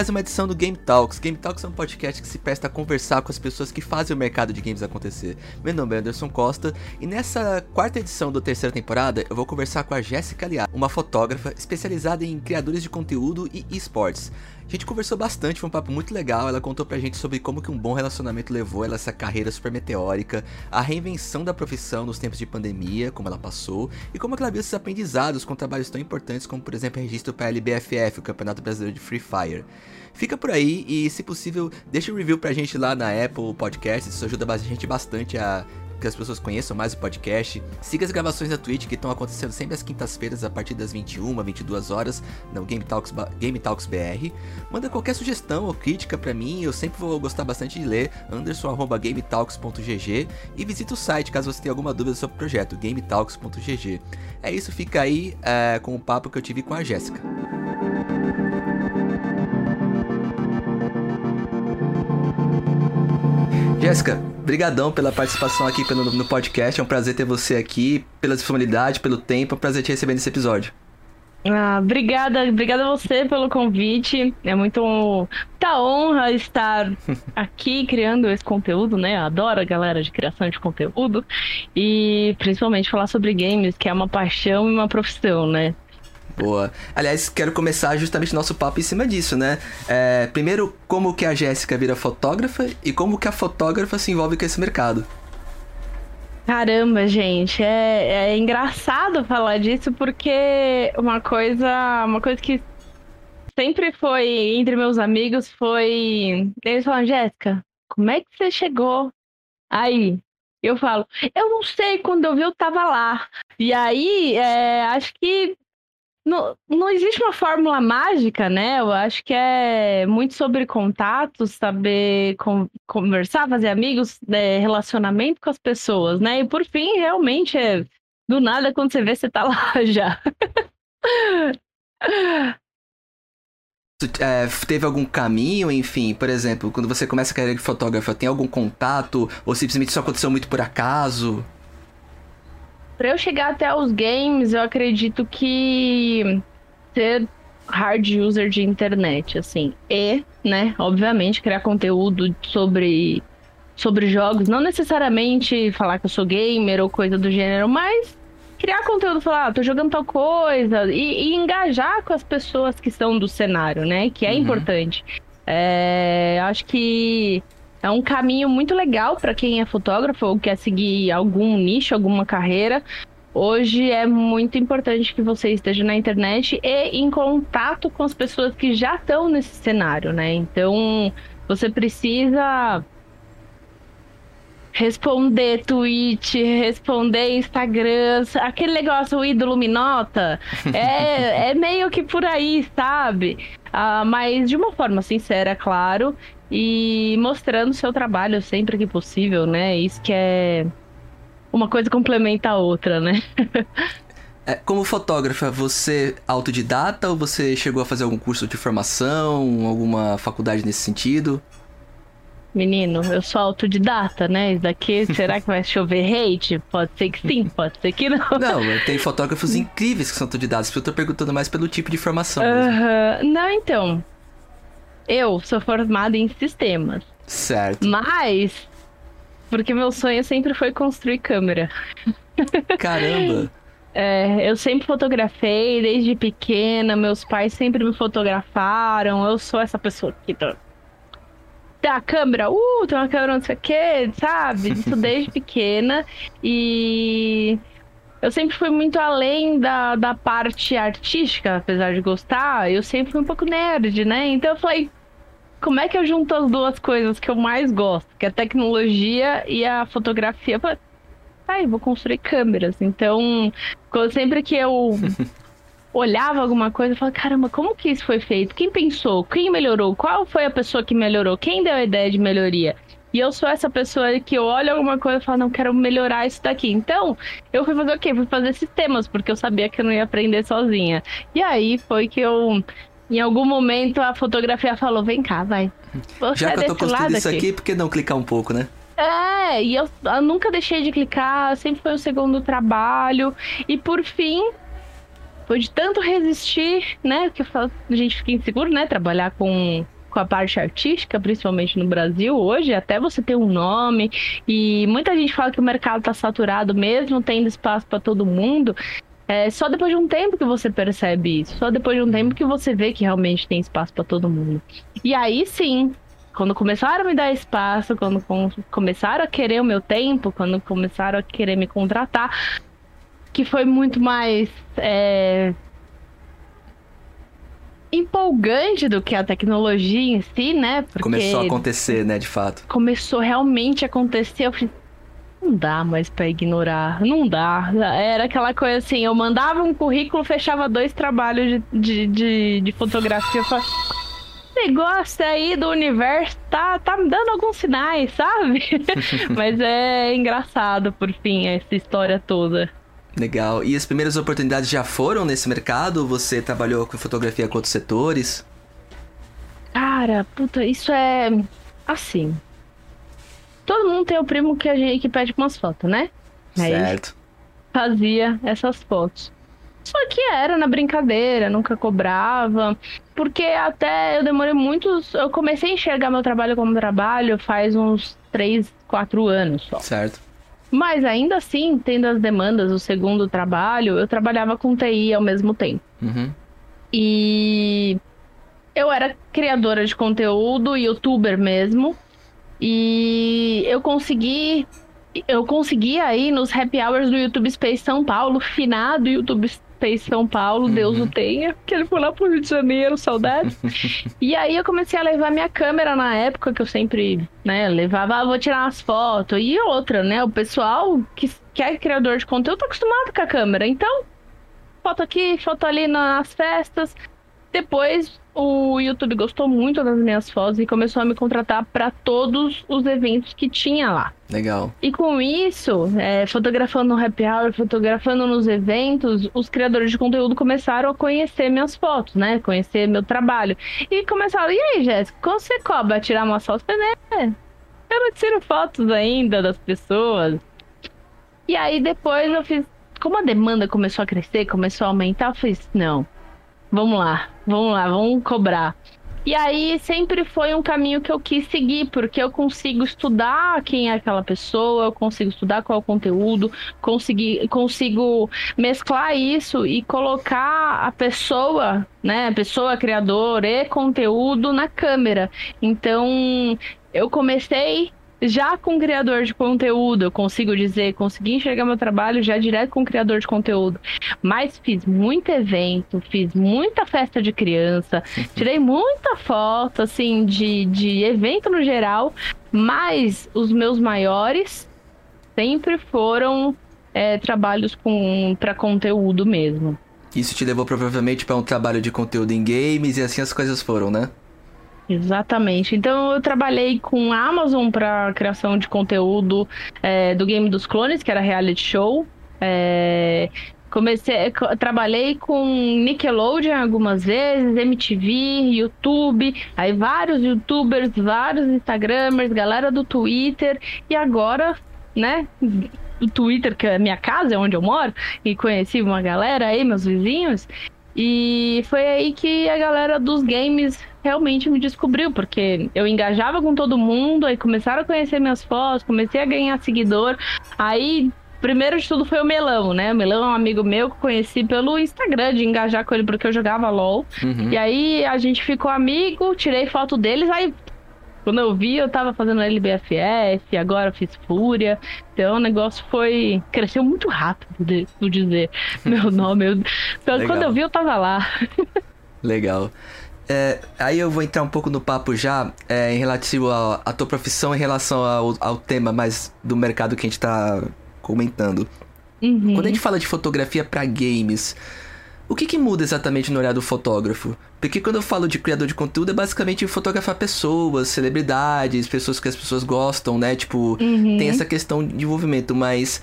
Mais uma edição do Game Talks. Game Talks é um podcast que se presta a conversar com as pessoas que fazem o mercado de games acontecer. Meu nome é Anderson Costa e nessa quarta edição da terceira temporada eu vou conversar com a Jéssica Liá, uma fotógrafa especializada em criadores de conteúdo e esportes. A gente conversou bastante, foi um papo muito legal. Ela contou pra gente sobre como que um bom relacionamento levou ela a essa carreira super meteórica, a reinvenção da profissão nos tempos de pandemia, como ela passou, e como ela viu esses aprendizados com trabalhos tão importantes como, por exemplo, registro para a LBFF, o Campeonato Brasileiro de Free Fire. Fica por aí e, se possível, deixa um review pra gente lá na Apple Podcast, isso ajuda a gente bastante a que as pessoas conheçam mais o podcast. Siga as gravações da Twitch que estão acontecendo sempre às quintas-feiras a partir das 21, 22 horas no Game Talks, Game Talks BR. Manda qualquer sugestão ou crítica para mim, eu sempre vou gostar bastante de ler. anderson@gametalks.gg e visita o site caso você tenha alguma dúvida sobre o projeto gametalks.gg. É isso, fica aí é, com o papo que eu tive com a Jéssica. Jéssica, brigadão pela participação aqui pelo, no podcast. É um prazer ter você aqui, pela disponibilidade, pelo tempo. É um prazer te receber nesse episódio. Ah, obrigada, obrigada a você pelo convite. É muito muita honra estar aqui criando esse conteúdo, né? Eu adoro a galera de criação de conteúdo e principalmente falar sobre games, que é uma paixão e uma profissão, né? Boa. Aliás, quero começar justamente nosso papo em cima disso, né? É, primeiro, como que a Jéssica vira fotógrafa e como que a fotógrafa se envolve com esse mercado. Caramba, gente, é, é engraçado falar disso porque uma coisa, uma coisa que sempre foi entre meus amigos foi eles falam, Jéssica, como é que você chegou aí? Eu falo, eu não sei, quando eu vi eu tava lá. E aí, é, acho que não, não existe uma fórmula mágica, né? Eu acho que é muito sobre contatos, saber con conversar, fazer amigos, né? relacionamento com as pessoas, né? E por fim, realmente, é do nada, quando você vê, você tá lá já. É, teve algum caminho, enfim, por exemplo, quando você começa a carreira de fotógrafa, tem algum contato ou simplesmente isso aconteceu muito por acaso? Para eu chegar até os games, eu acredito que ser hard user de internet, assim, e, né, obviamente, criar conteúdo sobre, sobre jogos, não necessariamente falar que eu sou gamer ou coisa do gênero, mas criar conteúdo, falar, ah, tô jogando tal coisa, e, e, engajar com as pessoas que são do cenário, né, que é uhum. importante. É, acho que é um caminho muito legal para quem é fotógrafo ou quer seguir algum nicho, alguma carreira. Hoje é muito importante que você esteja na internet e em contato com as pessoas que já estão nesse cenário, né? Então, você precisa responder tweet, responder Instagram, aquele negócio, o ídolo me nota, é, é meio que por aí, sabe? Uh, mas de uma forma sincera, claro, e mostrando seu trabalho sempre que possível, né? Isso que é uma coisa complementa a outra, né? é, como fotógrafa, você é autodidata ou você chegou a fazer algum curso de formação, alguma faculdade nesse sentido? Menino, eu sou autodidata, né? Isso daqui, será que vai chover hate? Pode ser que sim, pode ser que não. Não, tem fotógrafos incríveis que são autodidatas, eu tô perguntando mais pelo tipo de formação. Uhum. Não, então. Eu sou formada em sistemas. Certo. Mas, porque meu sonho sempre foi construir câmera. Caramba! É, eu sempre fotografei desde pequena, meus pais sempre me fotografaram. Eu sou essa pessoa que tá. Tem a câmera, uh, tem uma câmera não sei o que, sabe? Isso desde pequena. E eu sempre fui muito além da, da parte artística, apesar de gostar. Eu sempre fui um pouco nerd, né? Então eu falei, como é que eu junto as duas coisas que eu mais gosto, que é a tecnologia e a fotografia? Eu falei, ai, vou construir câmeras. Então, sempre que eu olhava alguma coisa, eu falava, caramba, como que isso foi feito? Quem pensou? Quem melhorou? Qual foi a pessoa que melhorou? Quem deu a ideia de melhoria? E eu sou essa pessoa que eu olho alguma coisa e falo, não, quero melhorar isso daqui. Então, eu fui fazer o quê? Fui fazer sistemas, porque eu sabia que eu não ia aprender sozinha. E aí foi que eu em algum momento a fotografia falou: vem cá, vai. Você Já que é eu tô construindo isso aqui, aqui, por que não clicar um pouco, né? É, e eu, eu, nunca deixei de clicar, sempre foi o segundo trabalho. E por fim, depois de tanto resistir, né? Que a gente fica inseguro, né? Trabalhar com com a parte artística, principalmente no Brasil hoje, até você ter um nome e muita gente fala que o mercado está saturado mesmo, tendo espaço para todo mundo. É só depois de um tempo que você percebe isso, só depois de um tempo que você vê que realmente tem espaço para todo mundo. E aí sim, quando começaram a me dar espaço, quando começaram a querer o meu tempo, quando começaram a querer me contratar, que foi muito mais é, empolgante do que a tecnologia em si, né? Porque começou a acontecer, né, de fato. Começou realmente a acontecer. Eu falei, não dá mais para ignorar, não dá. Era aquela coisa assim, eu mandava um currículo, fechava dois trabalhos de, de, de, de fotografia. Negócio aí do universo tá, tá me dando alguns sinais, sabe? Mas é engraçado, por fim, essa história toda. Legal. E as primeiras oportunidades já foram nesse mercado? Você trabalhou com fotografia com outros setores? Cara, puta, isso é assim. Todo mundo tem o primo que a gente que pede umas fotos, né? Certo. fazia essas fotos. Só que era na brincadeira, nunca cobrava. Porque até eu demorei muitos. Eu comecei a enxergar meu trabalho como trabalho faz uns 3, 4 anos só. Certo. Mas ainda assim, tendo as demandas do segundo trabalho, eu trabalhava com TI ao mesmo tempo. Uhum. E eu era criadora de conteúdo, youtuber mesmo. E eu consegui. Eu consegui aí nos happy hours do YouTube Space São Paulo, finado YouTube Space São Paulo, uhum. Deus o tenha, que ele foi lá pro Rio de Janeiro, saudades. e aí eu comecei a levar minha câmera na época, que eu sempre, né, levava, ah, vou tirar umas fotos. E outra, né, o pessoal que, que é criador de conteúdo tá acostumado com a câmera. Então, foto aqui, foto ali nas festas. Depois o YouTube gostou muito das minhas fotos e começou a me contratar para todos os eventos que tinha lá. Legal. E com isso, é, fotografando no happy hour, fotografando nos eventos, os criadores de conteúdo começaram a conhecer minhas fotos, né? Conhecer meu trabalho. E começaram, e aí, Jéssica, quando você cobra tirar uma foto? Né? Eu não tiro fotos ainda das pessoas. E aí depois eu fiz. Como a demanda começou a crescer, começou a aumentar, eu fiz, não Vamos lá, vamos lá, vamos cobrar. E aí sempre foi um caminho que eu quis seguir, porque eu consigo estudar quem é aquela pessoa, eu consigo estudar qual é o conteúdo, consegui, consigo mesclar isso e colocar a pessoa, né, pessoa criadora e conteúdo na câmera. Então, eu comecei já com criador de conteúdo, eu consigo dizer, consegui enxergar meu trabalho já direto com criador de conteúdo. Mas fiz muito evento, fiz muita festa de criança, tirei muita foto, assim, de, de evento no geral, mas os meus maiores sempre foram é, trabalhos para conteúdo mesmo. Isso te levou provavelmente para um trabalho de conteúdo em games e assim as coisas foram, né? Exatamente. Então eu trabalhei com a Amazon para criação de conteúdo é, do Game dos Clones, que era reality show. É, comecei, trabalhei com Nickelodeon algumas vezes, MTV, YouTube, aí vários YouTubers, vários Instagramers, galera do Twitter e agora, né? O Twitter, que é a minha casa, é onde eu moro, e conheci uma galera aí, meus vizinhos. E foi aí que a galera dos games realmente me descobriu, porque eu engajava com todo mundo, aí começaram a conhecer minhas fotos, comecei a ganhar seguidor. Aí, primeiro de tudo foi o Melão, né? O Melão é um amigo meu que conheci pelo Instagram, de engajar com ele porque eu jogava LOL. Uhum. E aí a gente ficou amigo, tirei foto deles, aí quando eu vi, eu tava fazendo LBFF, agora fiz Fúria. Então o negócio foi. cresceu muito rápido, vou dizer. Meu nome. Eu... Então, quando eu vi, eu tava lá. Legal. É, aí eu vou entrar um pouco no papo já é, em relativo à tua profissão em relação ao, ao tema mais do mercado que a gente tá comentando. Uhum. Quando a gente fala de fotografia para games, o que, que muda exatamente no olhar do fotógrafo? Porque quando eu falo de criador de conteúdo, é basicamente fotografar pessoas, celebridades, pessoas que as pessoas gostam, né? Tipo, uhum. tem essa questão de envolvimento, mas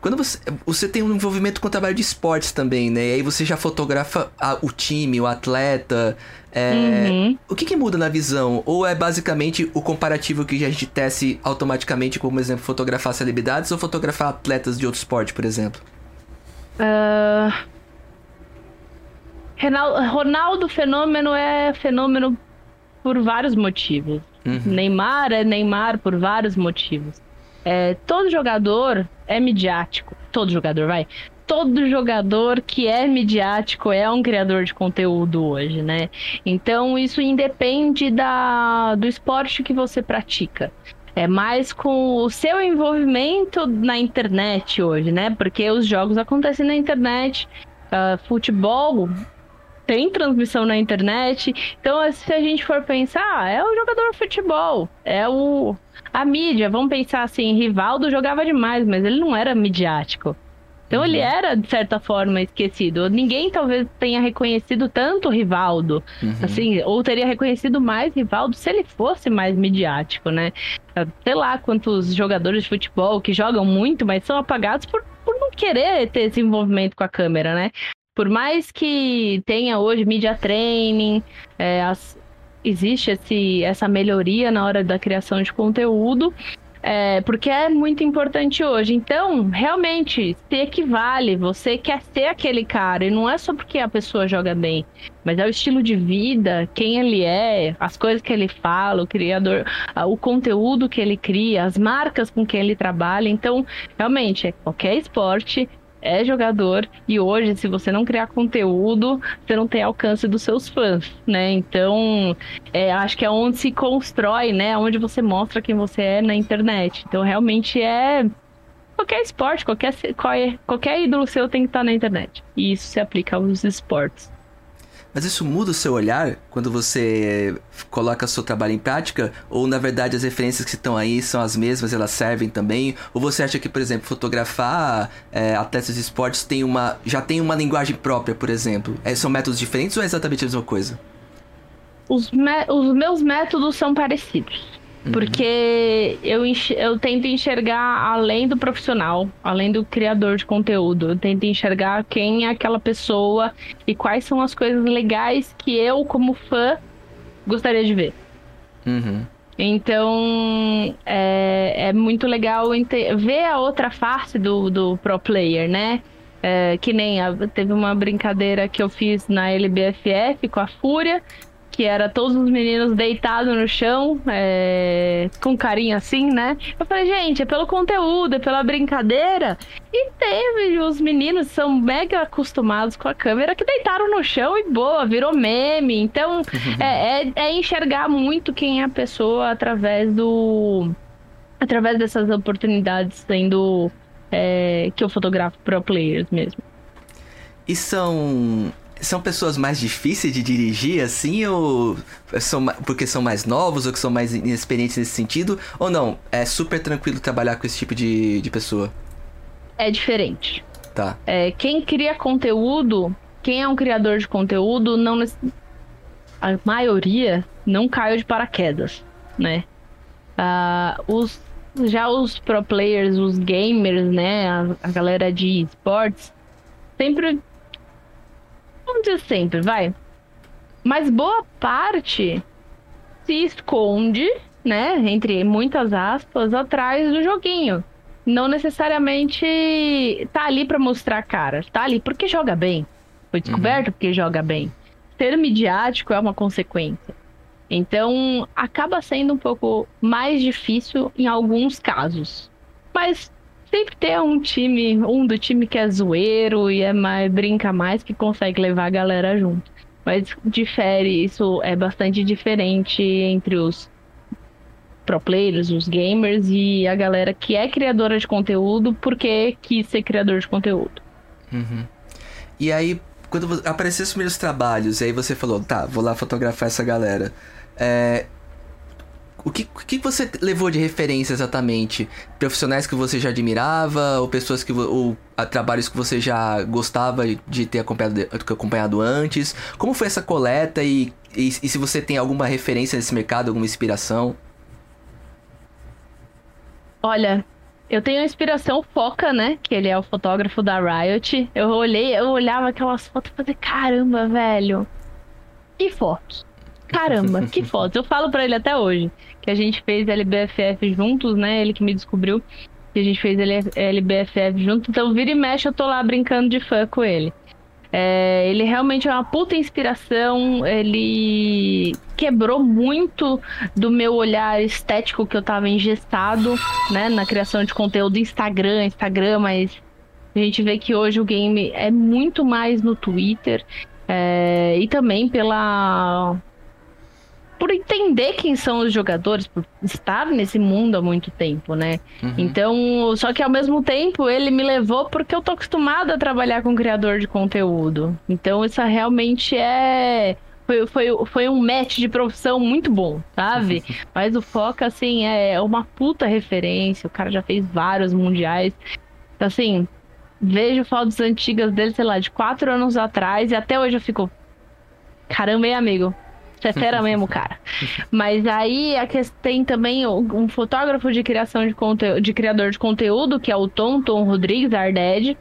quando você, você tem um envolvimento com o trabalho de esportes também, né? E aí você já fotografa a, o time, o atleta. É, uhum. O que, que, muda na visão? Ou é basicamente o comparativo que a gente tece automaticamente, como exemplo, fotografar celebridades ou fotografar atletas de outro esporte, por exemplo? Uh, Ronaldo Fenômeno é fenômeno por vários motivos. Uhum. Neymar é Neymar por vários motivos. É, todo jogador é midiático. Todo jogador, vai. Todo jogador que é midiático é um criador de conteúdo hoje, né? Então isso independe da, do esporte que você pratica. É mais com o seu envolvimento na internet hoje, né? Porque os jogos acontecem na internet. Uh, futebol tem transmissão na internet. Então, se a gente for pensar, é o jogador de futebol, é o a mídia. Vamos pensar assim, Rivaldo jogava demais, mas ele não era midiático. Então uhum. ele era, de certa forma, esquecido. Ninguém talvez tenha reconhecido tanto Rivaldo, uhum. assim, ou teria reconhecido mais Rivaldo se ele fosse mais midiático, né? Sei lá quantos jogadores de futebol que jogam muito, mas são apagados por, por não querer ter esse envolvimento com a câmera, né? Por mais que tenha hoje media training, é, as, existe esse, essa melhoria na hora da criação de conteúdo, é, porque é muito importante hoje. Então, realmente, se equivale, você quer ser aquele cara, e não é só porque a pessoa joga bem, mas é o estilo de vida, quem ele é, as coisas que ele fala, o criador, o conteúdo que ele cria, as marcas com quem ele trabalha. Então, realmente, é qualquer esporte, é jogador e hoje, se você não criar conteúdo, você não tem alcance dos seus fãs, né? Então, é, acho que é onde se constrói, né? Onde você mostra quem você é na internet. Então, realmente é qualquer esporte, qualquer, qualquer, ídolo seu tem que estar na internet. E isso se aplica aos esportes. Mas isso muda o seu olhar quando você coloca seu trabalho em prática? Ou na verdade as referências que estão aí são as mesmas, elas servem também? Ou você acha que, por exemplo, fotografar é, atletas de esportes tem uma, já tem uma linguagem própria, por exemplo? É, são métodos diferentes ou é exatamente a mesma coisa? Os, os meus métodos são parecidos. Uhum. Porque eu, eu tento enxergar além do profissional, além do criador de conteúdo. Eu tento enxergar quem é aquela pessoa e quais são as coisas legais que eu, como fã, gostaria de ver. Uhum. Então, é, é muito legal ver a outra face do, do pro player, né? É, que nem a, teve uma brincadeira que eu fiz na LBFF com a Fúria, que era todos os meninos deitados no chão, é, com carinho assim, né? Eu falei, gente, é pelo conteúdo, é pela brincadeira. E teve os meninos são mega acostumados com a câmera que deitaram no chão e boa, virou meme. Então, é, é, é enxergar muito quem é a pessoa através do. através dessas oportunidades sendo. É, que eu fotografo pro players mesmo. E são são pessoas mais difíceis de dirigir, assim, ou são porque são mais novos, ou que são mais inexperientes nesse sentido? Ou não? É super tranquilo trabalhar com esse tipo de, de pessoa? É diferente. Tá. É, quem cria conteúdo, quem é um criador de conteúdo, não. A maioria não caiu de paraquedas, né? Uh, os, já os pro players, os gamers, né? A, a galera de esportes, sempre vamos dizer sempre, vai. Mas boa parte se esconde, né, entre muitas aspas, atrás do joguinho. Não necessariamente tá ali para mostrar a cara, tá ali porque joga bem. Foi descoberto uhum. porque joga bem. Ser midiático é uma consequência. Então, acaba sendo um pouco mais difícil em alguns casos. Mas sempre tem um time, um do time que é zoeiro e é mais, brinca mais, que consegue levar a galera junto. Mas difere, isso é bastante diferente entre os pro players, os gamers e a galera que é criadora de conteúdo porque quis ser criador de conteúdo. Uhum. E aí, quando apareceram os primeiros trabalhos, e aí você falou, tá, vou lá fotografar essa galera. É, o que, o que você levou de referência exatamente? Profissionais que você já admirava, ou pessoas que ou a, trabalhos que você já gostava de ter acompanhado, acompanhado antes? Como foi essa coleta e, e, e se você tem alguma referência nesse mercado, alguma inspiração? Olha, eu tenho a inspiração Foca, né? Que ele é o fotógrafo da Riot. Eu olhei, eu olhava aquelas fotos e falei, caramba, velho. Que fotos. Caramba, que fotos. Eu falo para ele até hoje que a gente fez LBFF juntos, né? Ele que me descobriu que a gente fez LBFF junto. Então, vira e mexe, eu tô lá brincando de fã com ele. É, ele realmente é uma puta inspiração. Ele quebrou muito do meu olhar estético que eu tava engessado, né? Na criação de conteúdo Instagram, Instagram, mas a gente vê que hoje o game é muito mais no Twitter. É, e também pela por entender quem são os jogadores, por estar nesse mundo há muito tempo, né? Uhum. Então, só que ao mesmo tempo ele me levou porque eu tô acostumada a trabalhar com criador de conteúdo. Então, isso realmente é foi, foi, foi um match de profissão muito bom, sabe? Mas o Foca, assim, é uma puta referência. O cara já fez vários mundiais. Então, assim, vejo fotos antigas dele, sei lá, de quatro anos atrás, e até hoje eu fico. Caramba, hein, amigo? Você é fera mesmo, cara. Mas aí a questão tem também um fotógrafo de criação de conteúdo, de criador de conteúdo, que é o Tom, Tom Rodrigues, Arded.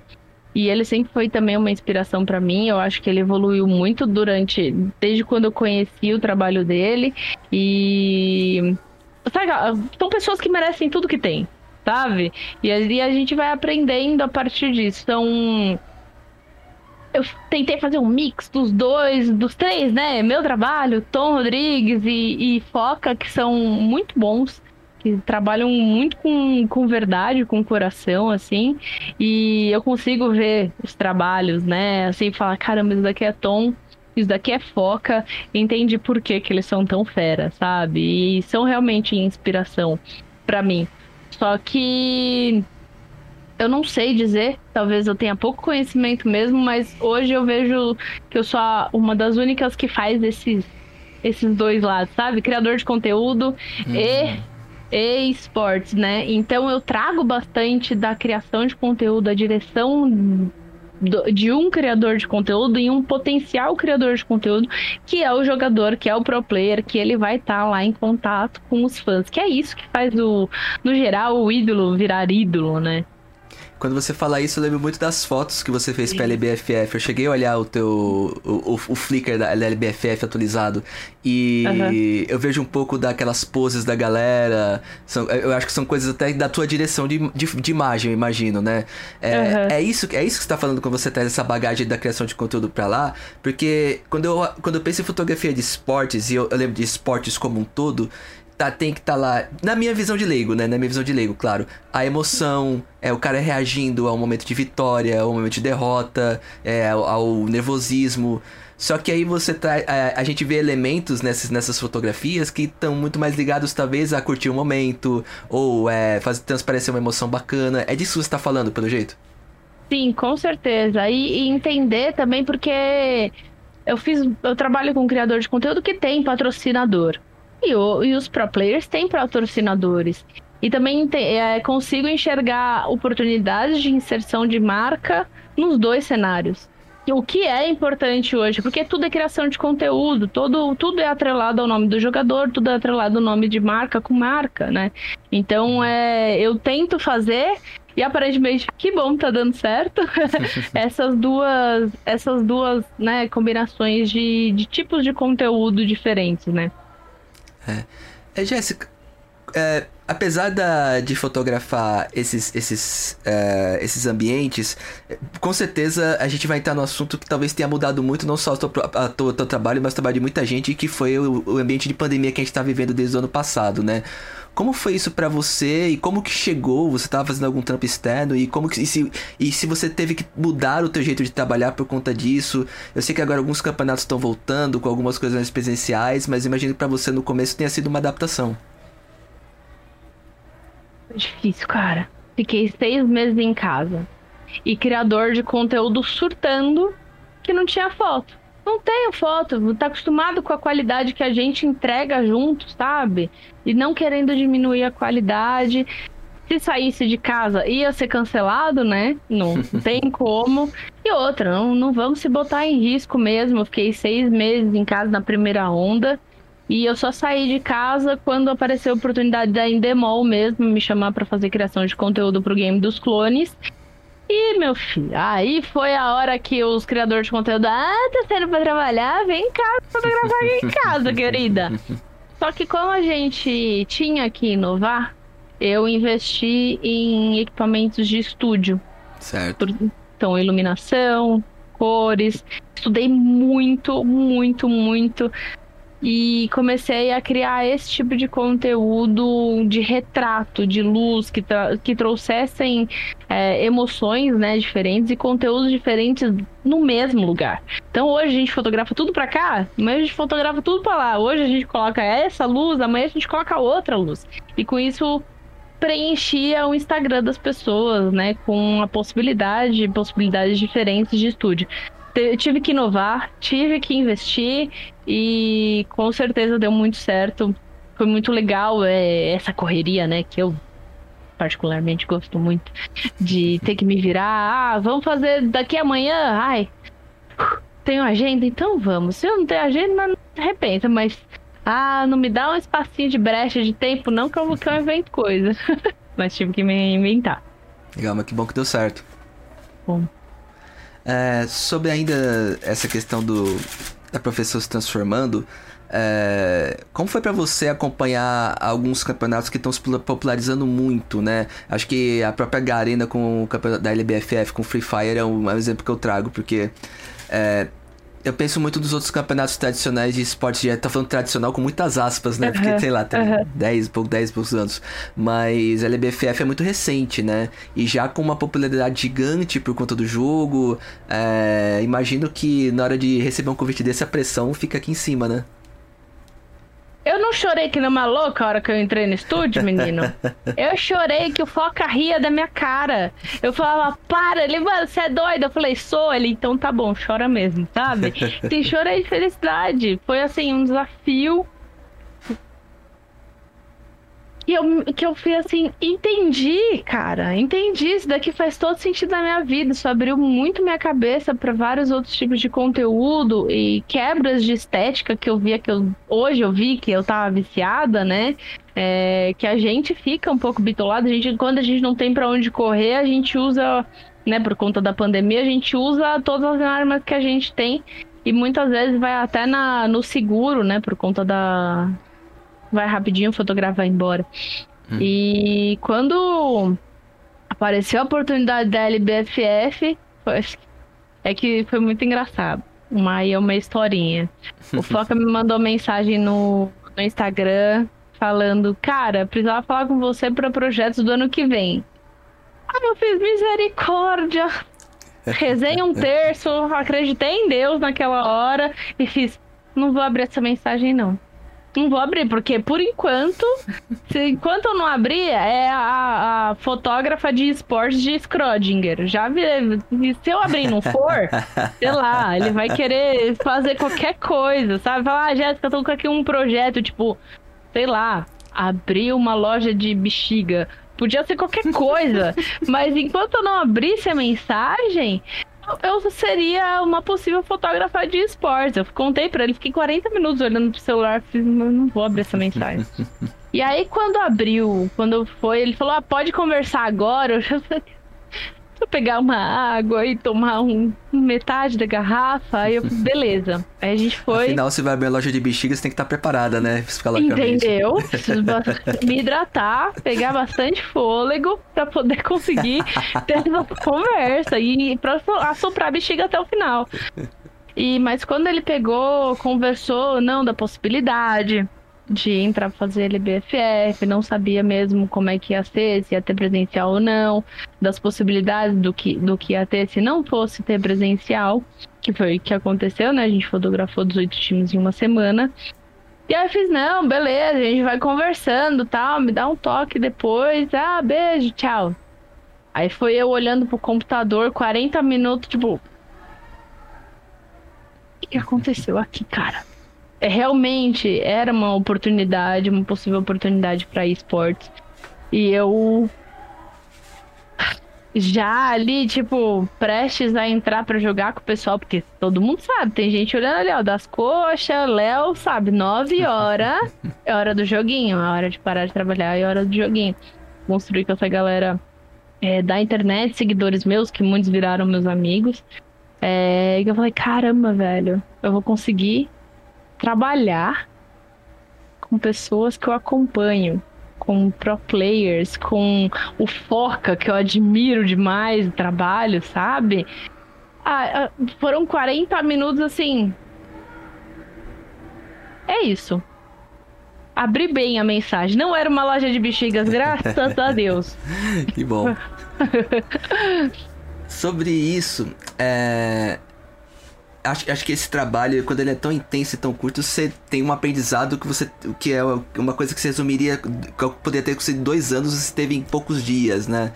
E ele sempre foi também uma inspiração para mim. Eu acho que ele evoluiu muito durante. Desde quando eu conheci o trabalho dele. E. Sabe, são pessoas que merecem tudo que tem, sabe? E aí a gente vai aprendendo a partir disso. São eu tentei fazer um mix dos dois, dos três, né? Meu trabalho, Tom Rodrigues e, e Foca, que são muito bons, que trabalham muito com, com verdade, com coração, assim. E eu consigo ver os trabalhos, né? Assim, falar, caramba, isso daqui é Tom, isso daqui é Foca, entende por que, que eles são tão fera, sabe? E são realmente inspiração para mim. Só que eu não sei dizer, talvez eu tenha pouco conhecimento mesmo, mas hoje eu vejo que eu sou uma das únicas que faz esses, esses dois lados, sabe? Criador de conteúdo uhum. e, e esportes, né? Então eu trago bastante da criação de conteúdo, a direção de um criador de conteúdo e um potencial criador de conteúdo, que é o jogador, que é o pro player, que ele vai estar tá lá em contato com os fãs. Que é isso que faz o, no geral, o ídolo virar ídolo, né? Quando você fala isso, eu lembro muito das fotos que você fez Sim. pra LBFF. Eu cheguei a olhar o teu. o, o, o Flickr da LBFF atualizado. E uhum. eu vejo um pouco daquelas poses da galera. São, eu acho que são coisas até da tua direção de, de, de imagem, eu imagino, né? É, uhum. é, isso, é isso que você tá falando quando você traz essa bagagem da criação de conteúdo pra lá. Porque quando eu, quando eu penso em fotografia de esportes, e eu, eu lembro de esportes como um todo, tá, tem que estar tá lá, na minha visão de leigo, né? Na minha visão de leigo, claro. A emoção, é o cara reagindo ao momento de vitória, ao momento de derrota, é, ao, ao nervosismo. Só que aí você tá. A, a, gente vê elementos nessas, nessas fotografias que estão muito mais ligados, talvez, a curtir o momento, ou é, fazer transparecer uma emoção bacana. É disso que você tá falando, pelo jeito? Sim, com certeza. E, e entender também porque eu fiz. Eu trabalho com um criador de conteúdo que tem patrocinador. E, o, e os pro players têm patrocinadores. E também te, é, consigo enxergar oportunidades de inserção de marca nos dois cenários. O que é importante hoje, porque tudo é criação de conteúdo, todo, tudo é atrelado ao nome do jogador, tudo é atrelado ao nome de marca com marca, né? Então é, eu tento fazer e aparentemente que bom tá dando certo essas duas essas duas né combinações de, de tipos de conteúdo diferentes né é, é Jéssica, é, apesar da, de fotografar esses, esses, é, esses ambientes, com certeza a gente vai entrar no assunto que talvez tenha mudado muito, não só o teu, trabalho, mas o trabalho de muita gente, que foi o, o ambiente de pandemia que a gente está vivendo desde o ano passado, né? Como foi isso para você e como que chegou? Você estava fazendo algum trampo externo e como que, e se, e se você teve que mudar o teu jeito de trabalhar por conta disso? Eu sei que agora alguns campeonatos estão voltando com algumas coisas mais presenciais, mas imagino que para você no começo tenha sido uma adaptação. Difícil, cara. Fiquei seis meses em casa e criador de conteúdo surtando que não tinha foto não tenho foto, tá acostumado com a qualidade que a gente entrega junto, sabe? E não querendo diminuir a qualidade. Se saísse de casa, ia ser cancelado, né? Não, tem como. E outra, não, não vamos se botar em risco mesmo. Eu fiquei seis meses em casa na primeira onda. E eu só saí de casa quando apareceu a oportunidade da Endemol mesmo me chamar para fazer criação de conteúdo pro game dos clones. E, meu filho, aí foi a hora que os criadores de conteúdo, ah, tá saindo pra trabalhar, vem cá fotografar aqui em casa, querida. Só que como a gente tinha que inovar, eu investi em equipamentos de estúdio. Certo. Então, iluminação, cores. Estudei muito, muito, muito e comecei a criar esse tipo de conteúdo de retrato, de luz, que, que trouxessem é, emoções né, diferentes e conteúdos diferentes no mesmo lugar. Então hoje a gente fotografa tudo para cá, amanhã a gente fotografa tudo para lá. Hoje a gente coloca essa luz, amanhã a gente coloca outra luz. E com isso preenchia o Instagram das pessoas, né, com a possibilidade, possibilidades diferentes de estúdio tive que inovar, tive que investir e com certeza deu muito certo. Foi muito legal é, essa correria, né? Que eu particularmente gosto muito de ter que me virar. Ah, vamos fazer daqui amanhã. Ai, tenho agenda, então vamos. Se eu não tenho agenda, não arrependa, mas ah, não me dá um espacinho de brecha de tempo, não que eu, que eu invento coisa. mas tive que me inventar. Legal, mas que bom que deu certo. Bom. É, sobre ainda essa questão do da professora se transformando, é, como foi para você acompanhar alguns campeonatos que estão se popularizando muito, né? Acho que a própria Garena com o campeonato da LBFF com Free Fire é um, é um exemplo que eu trago, porque é, eu penso muito dos outros campeonatos tradicionais de esporte, já tá falando tradicional com muitas aspas, né? Porque, sei lá, tem uhum. 10, pouco, 10 poucos anos. Mas a LBFF é muito recente, né? E já com uma popularidade gigante por conta do jogo, é... imagino que na hora de receber um convite desse, a pressão fica aqui em cima, né? Eu não chorei que nem uma louca a hora que eu entrei no estúdio, menino. Eu chorei que o Foca ria da minha cara. Eu falava, para, ele, mano, você é doido? Eu falei, sou ele, então tá bom, chora mesmo, sabe? Sim, chorei de felicidade. Foi assim, um desafio que eu, que eu fui assim, entendi, cara, entendi. Isso daqui faz todo sentido na minha vida. Isso abriu muito minha cabeça para vários outros tipos de conteúdo e quebras de estética que eu via que eu hoje eu vi que eu tava viciada, né? É, que a gente fica um pouco bitolado. A gente, quando a gente não tem para onde correr, a gente usa, né, por conta da pandemia, a gente usa todas as armas que a gente tem e muitas vezes vai até na, no seguro, né, por conta da, vai rapidinho, fotografa e embora. Hum. E quando apareceu a oportunidade da LBFF, foi, é que foi muito engraçado. Uma, aí é uma historinha. O Foca me mandou mensagem no, no Instagram falando, cara, precisava falar com você para projetos do ano que vem. Ah, eu fiz misericórdia. Rezei um terço, acreditei em Deus naquela hora e fiz. Não vou abrir essa mensagem, não. Não vou abrir, porque por enquanto, se, enquanto eu não abrir, é a, a fotógrafa de esportes de Schrödinger. Já vi, se eu abrir e não for, sei lá, ele vai querer fazer qualquer coisa, sabe? Falar, ah, Jéssica, eu tô com aqui um projeto, tipo, sei lá, abrir uma loja de bexiga. Podia ser qualquer coisa, mas enquanto eu não abrisse a mensagem, eu seria uma possível fotógrafa de esportes. Eu contei para ele, fiquei 40 minutos olhando pro celular, fiz, não vou abrir essa mensagem. e aí, quando abriu, quando foi, ele falou: ah, pode conversar agora. Eu já falei, eu pegar uma água e tomar um, metade da garrafa, aí eu, beleza. Aí a gente foi. Afinal, se vai abrir a loja de bexiga, você tem que estar preparada, né? Entendeu? Me hidratar, pegar bastante fôlego pra poder conseguir ter essa conversa e pra assoprar a bexiga até o final. E, mas quando ele pegou, conversou, não, da possibilidade de entrar fazer LBFF, não sabia mesmo como é que ia ser, se ia ter presencial ou não, das possibilidades do que, do que ia ter se não fosse ter presencial, que foi o que aconteceu, né? A gente fotografou 18 times em uma semana. E aí eu fiz, não, beleza, a gente vai conversando tal, me dá um toque depois, ah, beijo, tchau. Aí foi eu olhando pro computador 40 minutos, tipo. O que aconteceu aqui, cara? É, realmente era uma oportunidade, uma possível oportunidade para esportes. E eu já ali, tipo, prestes a entrar para jogar com o pessoal, porque todo mundo sabe, tem gente olhando ali, ó, das coxas, Léo, sabe, 9 horas é hora do joguinho, é hora de parar de trabalhar, é hora do joguinho. Construir com essa galera é, da internet, seguidores meus, que muitos viraram meus amigos. É, e eu falei, caramba, velho, eu vou conseguir trabalhar com pessoas que eu acompanho, com pro players, com o Foca, que eu admiro demais o trabalho, sabe? Ah, ah, foram 40 minutos assim. É isso. Abri bem a mensagem. Não era uma loja de bexigas, graças a Deus. que bom. Sobre isso, é... Acho, acho que esse trabalho, quando ele é tão intenso e tão curto, você tem um aprendizado que você. que é uma coisa que você resumiria. que poderia ter sido dois anos, você teve em poucos dias, né?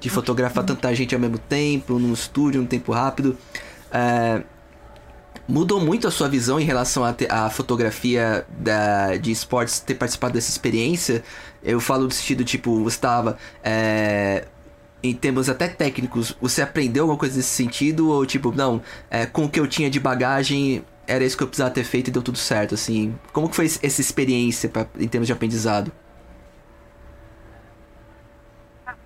De fotografar tanta gente ao mesmo tempo, num estúdio, num tempo rápido. É, mudou muito a sua visão em relação à fotografia da, de esportes, ter participado dessa experiência? Eu falo no sentido, tipo, você estava. É, em termos até técnicos, você aprendeu alguma coisa nesse sentido? Ou tipo, não, é, com o que eu tinha de bagagem, era isso que eu precisava ter feito e deu tudo certo, assim? Como que foi essa experiência pra, em termos de aprendizado?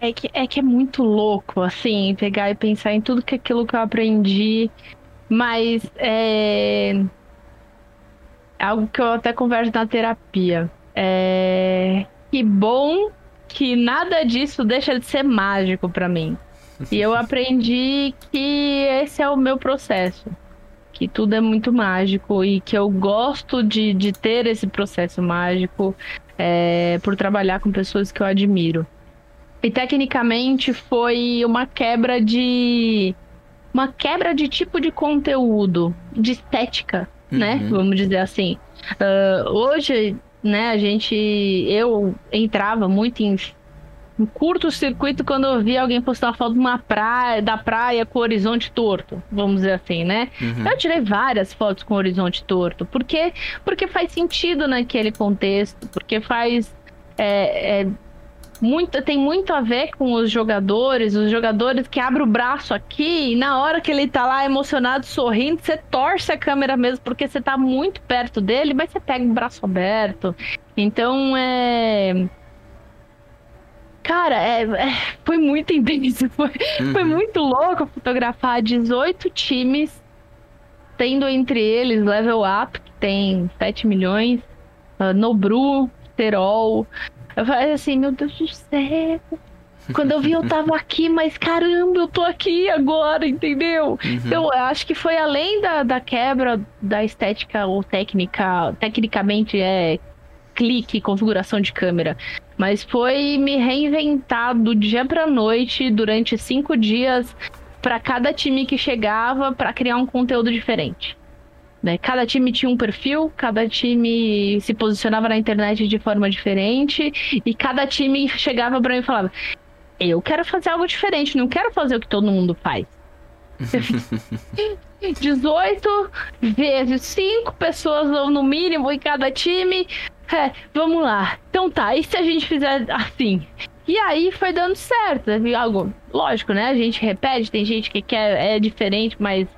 É que, é que é muito louco, assim, pegar e pensar em tudo que aquilo que eu aprendi, mas é algo que eu até converso na terapia. É que bom que nada disso deixa de ser mágico para mim. E eu aprendi que esse é o meu processo. Que tudo é muito mágico e que eu gosto de, de ter esse processo mágico é, por trabalhar com pessoas que eu admiro. E tecnicamente foi uma quebra de. Uma quebra de tipo de conteúdo, de estética, né? uhum. né? Vamos dizer assim. Uh, hoje né, a gente. Eu entrava muito em um curto-circuito quando eu via alguém postar uma foto de uma praia, da praia com o horizonte torto, vamos dizer assim, né? Uhum. Eu tirei várias fotos com o horizonte torto, porque, porque faz sentido naquele contexto, porque faz. É, é, muito, tem muito a ver com os jogadores, os jogadores que abrem o braço aqui e na hora que ele tá lá emocionado, sorrindo, você torce a câmera mesmo porque você tá muito perto dele, mas você pega o braço aberto. Então é. Cara, é, é, foi muito intenso. Foi, uhum. foi muito louco fotografar 18 times, tendo entre eles Level Up, que tem 7 milhões, uh, Nobru, Terol, eu falei assim, meu Deus do céu. Quando eu vi, eu tava aqui, mas caramba, eu tô aqui agora, entendeu? Uhum. Então, eu acho que foi além da, da quebra da estética ou técnica, tecnicamente é clique, configuração de câmera, mas foi me reinventar do dia pra noite durante cinco dias para cada time que chegava para criar um conteúdo diferente. Né? Cada time tinha um perfil, cada time se posicionava na internet de forma diferente e cada time chegava para mim e falava: Eu quero fazer algo diferente, não quero fazer o que todo mundo faz. 18 vezes 5 pessoas no mínimo em cada time. É, vamos lá. Então tá, e se a gente fizer assim? E aí foi dando certo. Algo, lógico, né? A gente repete, tem gente que quer, é diferente, mas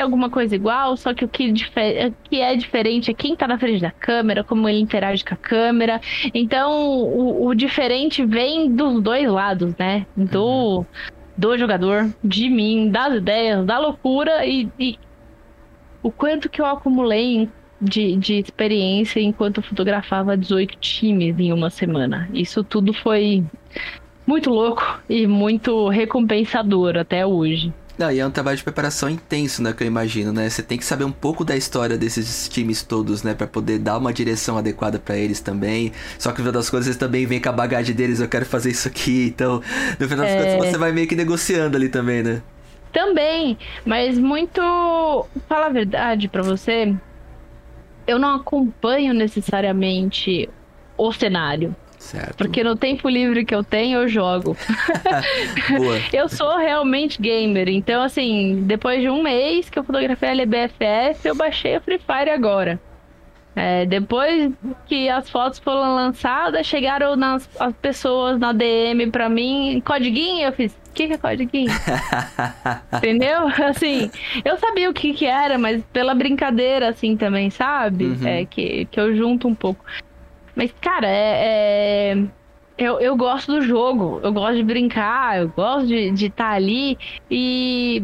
é alguma coisa igual, só que o que, que, é diferente é quem tá na frente da câmera, como ele interage com a câmera. Então, o, o diferente vem dos dois lados, né? Do, do jogador, de mim, das ideias, da loucura e, e o quanto que eu acumulei de, de experiência enquanto fotografava 18 times em uma semana. Isso tudo foi muito louco e muito recompensador até hoje. Não, e é um trabalho de preparação intenso, né, que eu imagino, né? Você tem que saber um pouco da história desses times todos, né, para poder dar uma direção adequada para eles também. Só que no final das contas eles também vêm com a bagagem deles, eu quero fazer isso aqui, então, no final das é... contas você vai meio que negociando ali também, né? Também, mas muito, fala a verdade para você, eu não acompanho necessariamente o cenário. Certo. Porque no tempo livre que eu tenho, eu jogo. eu sou realmente gamer. Então, assim, depois de um mês que eu fotografei a LBFF, eu baixei o Free Fire agora. É, depois que as fotos foram lançadas, chegaram nas, as pessoas na DM pra mim, codiguinho, eu fiz, o que, que é codiguinho? Entendeu? Assim, eu sabia o que que era, mas pela brincadeira, assim, também, sabe? Uhum. É, que, que eu junto um pouco. Mas, cara, é. é... Eu, eu gosto do jogo, eu gosto de brincar, eu gosto de estar tá ali e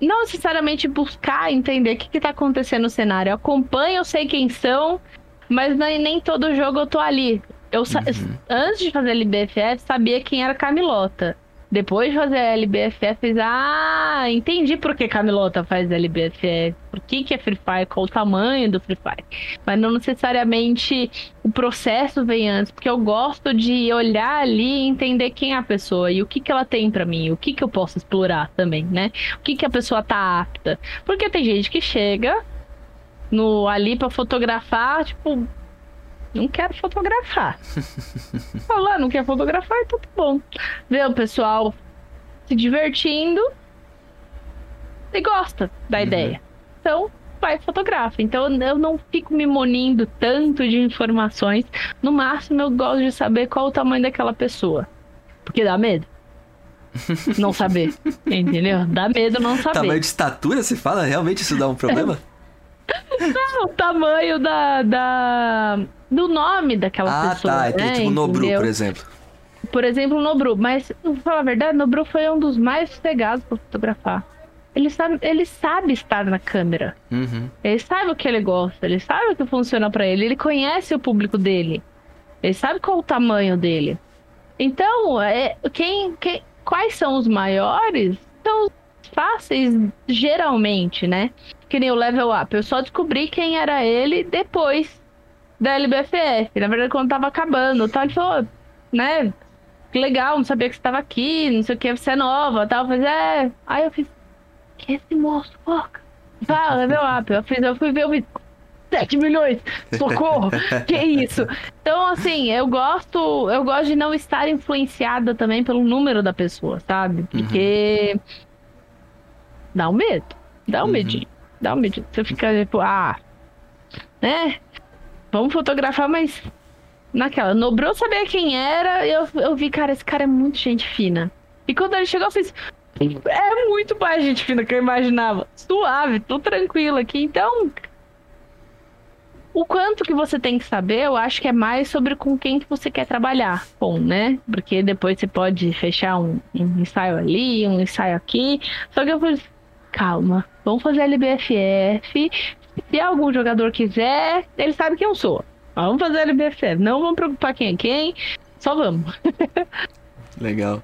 não necessariamente buscar entender o que, está acontecendo no cenário. Eu acompanho, eu sei quem são, mas nem, nem todo jogo eu tô ali. Eu uhum. antes de fazer LBFF sabia quem era Camilota. Depois de fazer a LBFF, fez, ah, entendi por que Camilota faz LBFF, por que, que é Free Fire, qual o tamanho do Free Fire. Mas não necessariamente o processo vem antes, porque eu gosto de olhar ali e entender quem é a pessoa e o que, que ela tem para mim, o que, que eu posso explorar também, né? O que, que a pessoa tá apta. Porque tem gente que chega no ali para fotografar, tipo, não quero fotografar. Falar, não quer fotografar, então tá bom. Vê o pessoal se divertindo e gosta da uhum. ideia. Então, vai fotografa. Então eu não fico me munindo tanto de informações. No máximo eu gosto de saber qual o tamanho daquela pessoa. Porque dá medo. não saber. Entendeu? Dá medo não saber. Tamanho de estatura, você fala? Realmente isso dá um problema? Não, o tamanho da, da, do nome daquela ah, pessoa. Ah, tá. Né? Tipo Nobru, Entendeu? por exemplo. Por exemplo, Nobru. Mas, pra falar a verdade, Nobru foi um dos mais sossegados pra fotografar. Ele sabe, ele sabe estar na câmera. Uhum. Ele sabe o que ele gosta, ele sabe o que funciona para ele, ele conhece o público dele. Ele sabe qual o tamanho dele. Então, é, quem, quem, quais são os maiores? São os fáceis, geralmente, né? Que nem o level up. Eu só descobri quem era ele depois da LBFF. Na verdade, quando tava acabando, tal, ele falou, né? Que legal, não sabia que você tava aqui, não sei o que, você é nova, tal. Eu falei, é. Aí eu fiz, que esse moço, foca. Fala, level up. Eu, fiz, eu fui ver o vídeo. 7 milhões, socorro, que isso? Então, assim, eu gosto, eu gosto de não estar influenciada também pelo número da pessoa, sabe? Porque uhum. dá um medo, dá um uhum. medinho, dá um medinho. Você fica tipo, ah, né? vamos fotografar, mas naquela. Nobrou saber quem era, eu, eu vi, cara, esse cara é muito gente fina. E quando ele chegou, eu fiz. É muito mais gente fina que eu imaginava. Suave, tô tranquilo aqui. Então, o quanto que você tem que saber, eu acho que é mais sobre com quem que você quer trabalhar com, né? Porque depois você pode fechar um, um ensaio ali, um ensaio aqui. Só que eu falei, calma, vamos fazer LBFF, se algum jogador quiser, ele sabe quem eu sou. Vamos fazer LBFF. Não vamos preocupar quem é quem. Só vamos. Legal.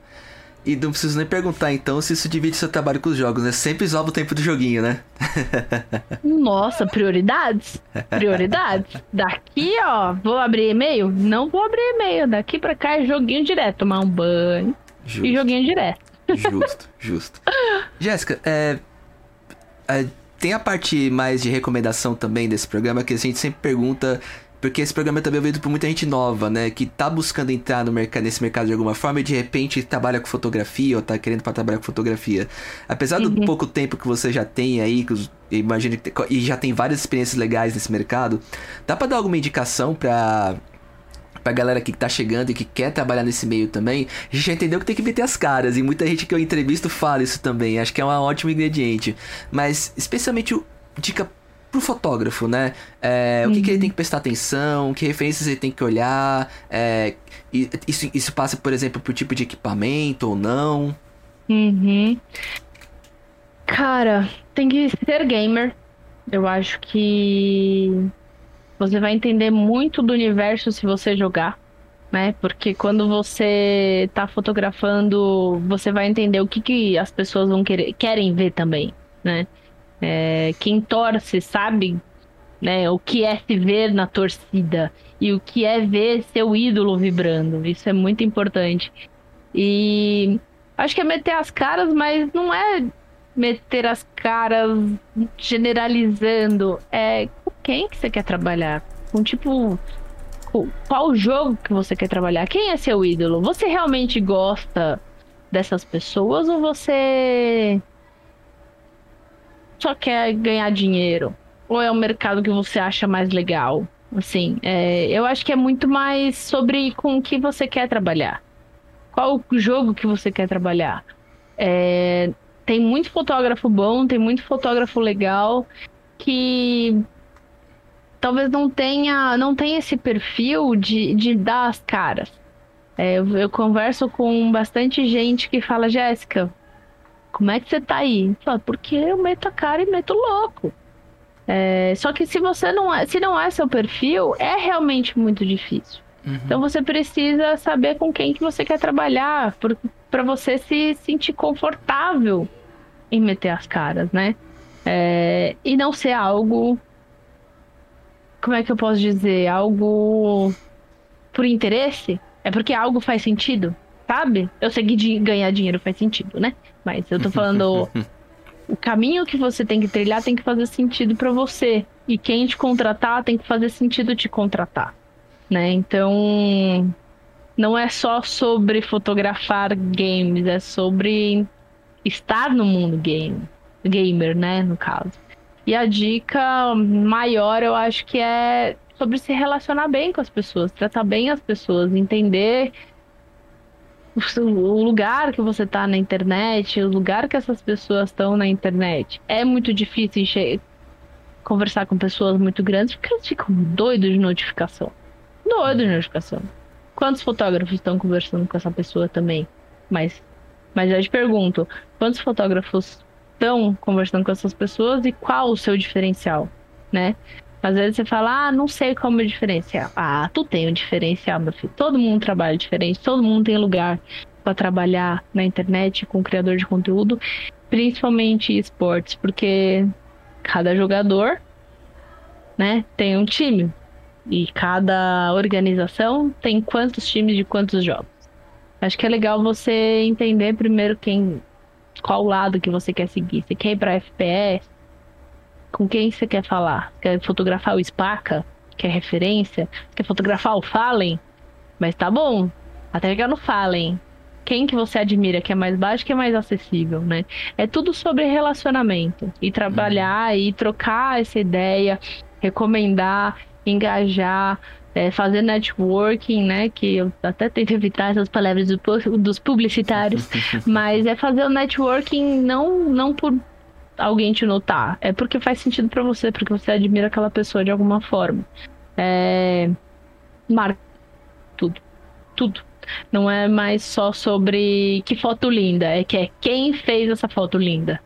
E não preciso nem perguntar então se isso divide seu trabalho com os jogos, né? Sempre isola o tempo do joguinho, né? Nossa, prioridades? Prioridades? Daqui, ó, vou abrir e-mail? Não vou abrir e-mail. Daqui pra cá é joguinho direto. Tomar um banho justo. e joguinho direto. Justo, justo. Jéssica, é, é tem a parte mais de recomendação também desse programa, que a gente sempre pergunta porque esse programa também é ouvido por muita gente nova, né? Que tá buscando entrar no mercado, nesse mercado de alguma forma e de repente trabalha com fotografia ou tá querendo para trabalhar com fotografia. Apesar do uhum. pouco tempo que você já tem aí, que imagino que e já tem várias experiências legais nesse mercado, dá para dar alguma indicação para pra galera que tá chegando e que quer trabalhar nesse meio também, a gente já entendeu que tem que meter as caras. E muita gente que eu entrevisto fala isso também. Acho que é um ótimo ingrediente. Mas, especialmente, dica pro fotógrafo, né? É, uhum. O que, que, ele uhum. tem que prestar atenção, que referências ele tem que olhar. É, isso, isso passa, por exemplo, por tipo de equipamento ou não. Uhum. Cara, tem que ser gamer. Eu acho que você vai entender muito do universo se você jogar, né? Porque quando você tá fotografando, você vai entender o que, que as pessoas vão querer, querem ver também, né? É, quem torce sabe né, o que é se ver na torcida e o que é ver seu ídolo vibrando. Isso é muito importante. E acho que é meter as caras, mas não é meter as caras generalizando. É quem que você quer trabalhar? Com tipo qual jogo que você quer trabalhar? Quem é seu ídolo? Você realmente gosta dessas pessoas ou você só quer ganhar dinheiro? Ou é o mercado que você acha mais legal? Assim, é, eu acho que é muito mais sobre com o que você quer trabalhar. Qual o jogo que você quer trabalhar? É, tem muito fotógrafo bom, tem muito fotógrafo legal que talvez não tenha, não tenha esse perfil de, de dar as caras. É, eu, eu, converso com bastante gente que fala, Jéssica, como é que você tá aí? Falo, porque eu meto a cara e meto louco. É, só que se você não é, se não é seu perfil, é realmente muito difícil. Uhum. Então você precisa saber com quem que você quer trabalhar, para você se sentir confortável em meter as caras, né? É, e não ser algo. Como é que eu posso dizer? Algo por interesse? É porque algo faz sentido, sabe? Eu sei que ganhar dinheiro faz sentido, né? Mas eu tô falando. o caminho que você tem que trilhar tem que fazer sentido para você. E quem te contratar tem que fazer sentido te contratar. Né? Então. Não é só sobre fotografar games, é sobre estar no mundo game, gamer, né, no caso. E a dica maior, eu acho que é sobre se relacionar bem com as pessoas, tratar bem as pessoas, entender o lugar que você tá na internet, o lugar que essas pessoas estão na internet. É muito difícil conversar com pessoas muito grandes porque eles ficam doidos de notificação. Doidos de notificação. Quantos fotógrafos estão conversando com essa pessoa também? Mas, mas eu te pergunto, quantos fotógrafos estão conversando com essas pessoas e qual o seu diferencial, né? Às vezes você fala, ah, não sei como é diferencial. Ah, tu tem um diferencial, meu filho. Todo mundo trabalha diferente, todo mundo tem lugar para trabalhar na internet com criador de conteúdo, principalmente esportes, porque cada jogador, né, tem um time. E cada organização tem quantos times de quantos jogos. Acho que é legal você entender primeiro quem qual lado que você quer seguir. Você quer ir para FPS? Com quem você quer falar? Quer fotografar o Spaca? Quer referência? Quer fotografar o Fallen? Mas tá bom. Até chegar no Fallen. Quem que você admira que é mais baixo, que é mais acessível, né? É tudo sobre relacionamento. E trabalhar e trocar essa ideia, recomendar, engajar, é, fazer networking, né? Que eu até tento evitar essas palavras do, dos publicitários, mas é fazer o networking não, não por alguém te notar. É porque faz sentido para você, porque você admira aquela pessoa de alguma forma. É... Marca tudo. Tudo. Não é mais só sobre que foto linda, é que é quem fez essa foto linda.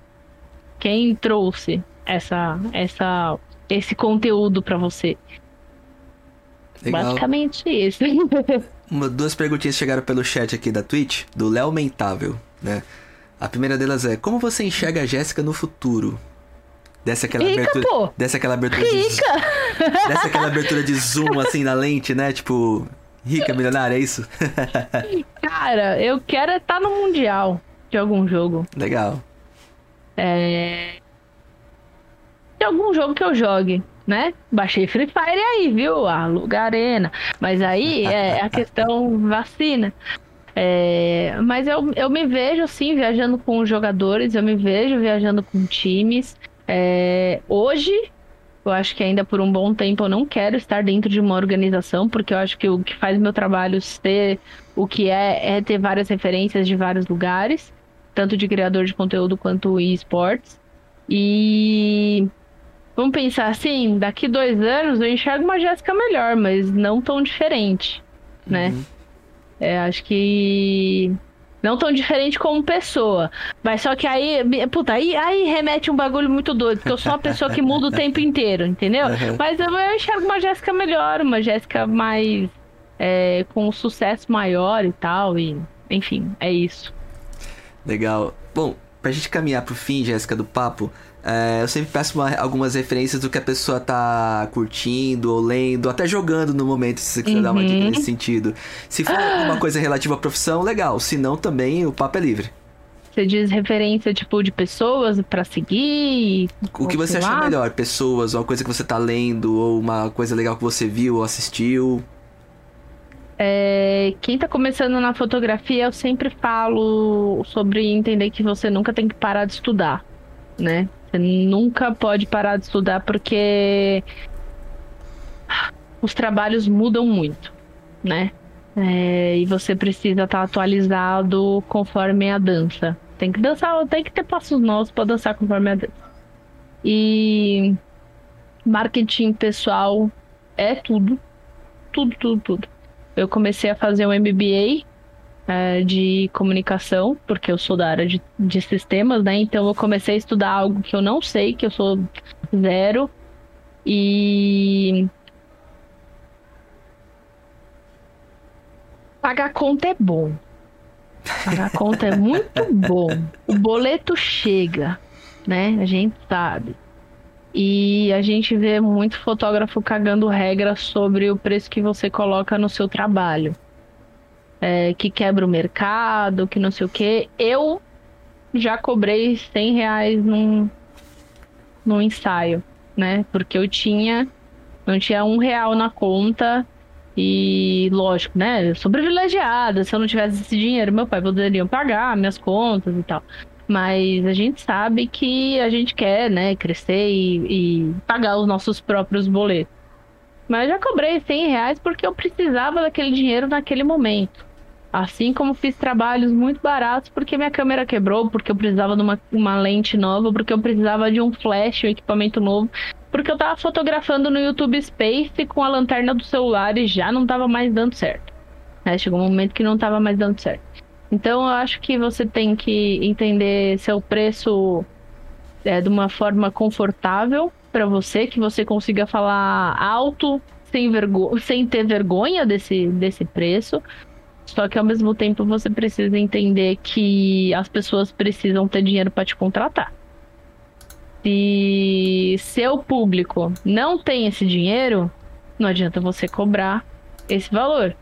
Quem trouxe essa, essa, esse conteúdo para você. Legal. Basicamente isso. Uma, duas perguntinhas chegaram pelo chat aqui da Twitch, do Léo Mentável, né? A primeira delas é: Como você enxerga a Jéssica no futuro? Desce aquela Rica, abertura. Pô. Desce aquela abertura Rica. de. Desce aquela abertura de zoom assim na lente, né? Tipo, rica, milionária, é isso? Cara, eu quero estar no Mundial de algum jogo. Legal. É. De algum jogo que eu jogue, né? Baixei Free Fire aí, viu? Aluga Arena. Mas aí é a questão vacina. É, mas eu, eu me vejo, sim, viajando com jogadores, eu me vejo viajando com times. É, hoje, eu acho que ainda por um bom tempo eu não quero estar dentro de uma organização, porque eu acho que o que faz meu trabalho ser o que é, é ter várias referências de vários lugares, tanto de criador de conteúdo quanto esportes. E vamos pensar assim, daqui dois anos eu enxergo uma Jéssica melhor, mas não tão diferente, né? Uhum. É, acho que não tão diferente como pessoa. Mas só que aí, puta, aí, aí remete um bagulho muito doido, porque eu sou uma pessoa que muda o tempo inteiro, entendeu? Uhum. Mas eu, eu enxergo uma Jéssica melhor, uma Jéssica mais. É, com um sucesso maior e tal, e enfim, é isso. Legal. Bom, pra gente caminhar pro fim, Jéssica, do papo, é, eu sempre peço uma, algumas referências do que a pessoa tá curtindo ou lendo, até jogando no momento, se você quiser uhum. dar uma dica uhum. nesse sentido. Se for alguma coisa relativa à profissão, legal. Se não, também o papo é livre. Você diz referência, tipo, de pessoas para seguir? O que você acha melhor? Pessoas, ou uma coisa que você tá lendo, ou uma coisa legal que você viu ou assistiu? É, quem tá começando na fotografia, eu sempre falo sobre entender que você nunca tem que parar de estudar, né? Você nunca pode parar de estudar porque os trabalhos mudam muito, né? É, e você precisa estar atualizado conforme a dança. Tem que dançar, tem que ter passos novos para dançar conforme a dança. E marketing pessoal é tudo. Tudo, tudo, tudo. Eu comecei a fazer um MBA é, de comunicação, porque eu sou da área de, de sistemas, né? Então eu comecei a estudar algo que eu não sei, que eu sou zero. E Pagar conta é bom. Pagar conta é muito bom. O boleto chega, né? A gente sabe. E a gente vê muito fotógrafo cagando regra sobre o preço que você coloca no seu trabalho. É, que quebra o mercado, que não sei o quê. Eu já cobrei 100 reais num, num ensaio, né? Porque eu tinha, não tinha um real na conta e, lógico, né? Eu sou privilegiada. Se eu não tivesse esse dinheiro, meu pai poderia pagar minhas contas e tal. Mas a gente sabe que a gente quer, né, crescer e, e pagar os nossos próprios boletos. Mas já cobrei 100 reais porque eu precisava daquele dinheiro naquele momento. Assim como fiz trabalhos muito baratos porque minha câmera quebrou, porque eu precisava de uma, uma lente nova, porque eu precisava de um flash, um equipamento novo, porque eu tava fotografando no YouTube Space com a lanterna do celular e já não tava mais dando certo. Né? Chegou um momento que não tava mais dando certo. Então eu acho que você tem que entender seu preço é, de uma forma confortável para você, que você consiga falar alto sem, vergo sem ter vergonha desse, desse preço. Só que ao mesmo tempo você precisa entender que as pessoas precisam ter dinheiro para te contratar. Se seu público não tem esse dinheiro, não adianta você cobrar esse valor.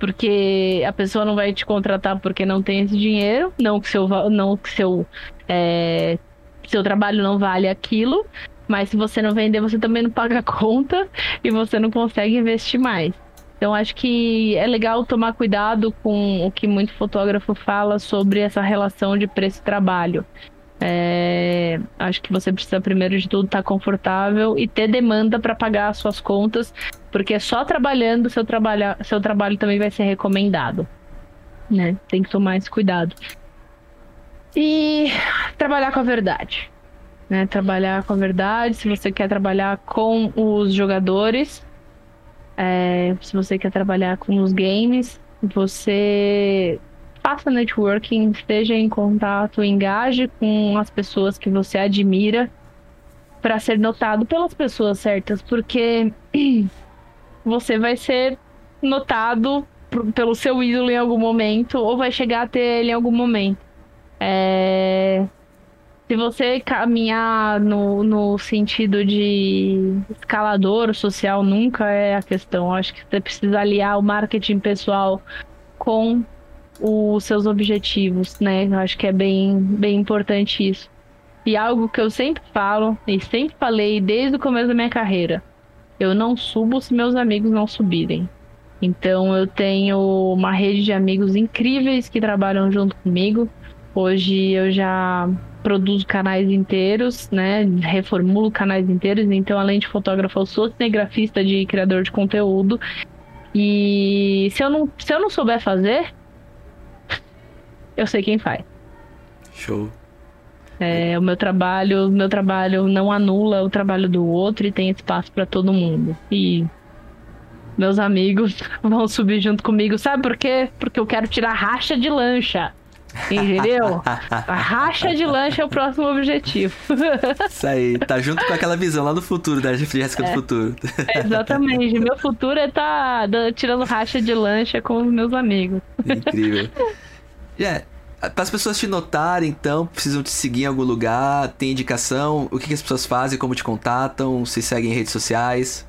Porque a pessoa não vai te contratar porque não tem esse dinheiro, não que seu, não que seu, é, seu trabalho não vale aquilo, mas se você não vender, você também não paga conta e você não consegue investir mais. Então acho que é legal tomar cuidado com o que muito fotógrafo fala sobre essa relação de preço-trabalho. É, acho que você precisa, primeiro de tudo, estar tá confortável e ter demanda para pagar as suas contas, porque só trabalhando seu trabalho, seu trabalho também vai ser recomendado. Né? Tem que tomar esse cuidado. E trabalhar com a verdade. Né? Trabalhar com a verdade. Se você quer trabalhar com os jogadores, é, se você quer trabalhar com os games, você faça networking, esteja em contato, engaje com as pessoas que você admira para ser notado pelas pessoas certas, porque você vai ser notado pelo seu ídolo em algum momento ou vai chegar a ter ele em algum momento. É... Se você caminhar no, no sentido de escalador social, nunca é a questão. Acho que você precisa aliar o marketing pessoal com os seus objetivos, né? Acho que é bem, bem importante isso. E algo que eu sempre falo e sempre falei desde o começo da minha carreira: eu não subo se meus amigos não subirem. Então eu tenho uma rede de amigos incríveis que trabalham junto comigo. Hoje eu já produzo canais inteiros, né? Reformulo canais inteiros. Então, além de fotógrafo, eu sou cinegrafista de criador de conteúdo. E se eu não, se eu não souber fazer, eu sei quem faz. Show. É, o meu trabalho, meu trabalho não anula o trabalho do outro e tem espaço para todo mundo. E meus amigos vão subir junto comigo. Sabe por quê? Porque eu quero tirar racha de lancha. Entendeu? A racha de lancha é o próximo objetivo. Isso aí, tá junto com aquela visão lá do futuro, da Jéssica é, do futuro. exatamente. Meu futuro é tá tirando racha de lancha com os meus amigos. Incrível. Yeah. Para as pessoas te notarem, então, precisam te seguir em algum lugar, tem indicação, o que, que as pessoas fazem, como te contatam, se seguem em redes sociais?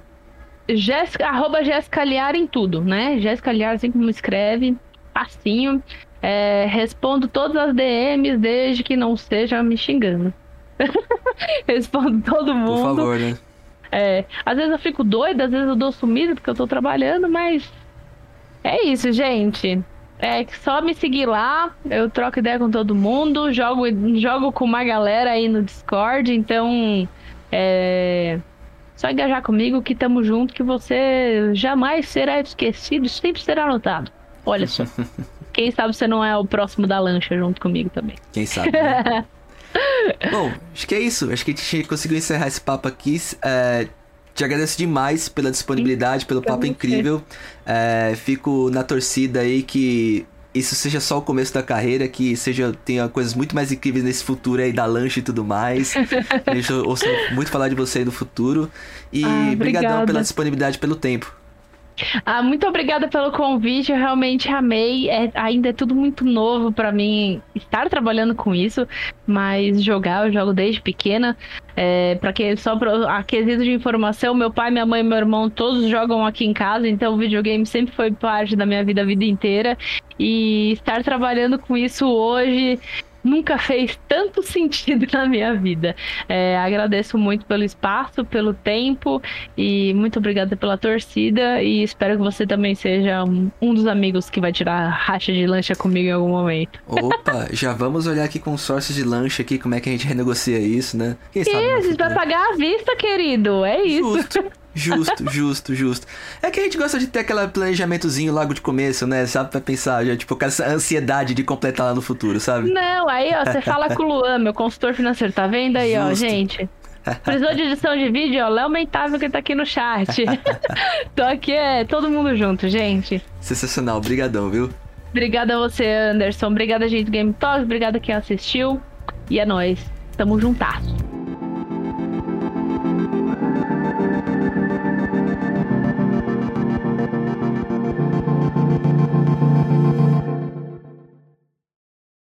Jéssica, arroba Jéssica Liar em tudo, né? Jéssica Liar, assim como escreve, facinho. É, respondo todas as DMs desde que não esteja me xingando. respondo todo mundo. Por favor, né? É, às vezes eu fico doida, às vezes eu dou sumido porque eu tô trabalhando, mas é isso, gente. É só me seguir lá, eu troco ideia com todo mundo, jogo, jogo com uma galera aí no Discord, então é só engajar comigo que tamo junto, que você jamais será esquecido, sempre será anotado. Olha só. Quem sabe você não é o próximo da lancha junto comigo também. Quem sabe. Né? Bom, acho que é isso. Acho que a gente conseguiu encerrar esse papo aqui. É, te agradeço demais pela disponibilidade, pelo papo incrível. É, fico na torcida aí que isso seja só o começo da carreira, que seja tenha coisas muito mais incríveis nesse futuro aí da lancha e tudo mais. a gente ouça muito falar de você aí no futuro. E ah, obrigadão pela disponibilidade pelo tempo. Ah, muito obrigada pelo convite, eu realmente amei. É, ainda é tudo muito novo para mim estar trabalhando com isso, mas jogar eu jogo desde pequena. É, para que só pra, a de informação, meu pai, minha mãe e meu irmão todos jogam aqui em casa, então o videogame sempre foi parte da minha vida a vida inteira. E estar trabalhando com isso hoje nunca fez tanto sentido na minha vida. É, agradeço muito pelo espaço, pelo tempo e muito obrigada pela torcida e espero que você também seja um, um dos amigos que vai tirar racha de lancha comigo em algum momento. Opa, já vamos olhar aqui consórcios de lancha aqui, como é que a gente renegocia isso, né? Quem sabe isso, a gente vai pagar à vista, querido, é isso. Justo. Justo, justo, justo. É que a gente gosta de ter aquele planejamentozinho logo de começo, né? Sabe? Pra pensar, já, tipo, com essa ansiedade de completar lá no futuro, sabe? Não, aí, ó, você fala com o Luan, meu consultor financeiro, tá vendo aí, justo. ó, gente? Precisou de edição de vídeo, ó, Léo Mentável que tá aqui no chat. Tô aqui, é todo mundo junto, gente. Sensacional, brigadão, viu? Obrigada a você, Anderson. Obrigada, gente do Game Talk. Obrigada quem assistiu. E é nóis. Tamo juntasso.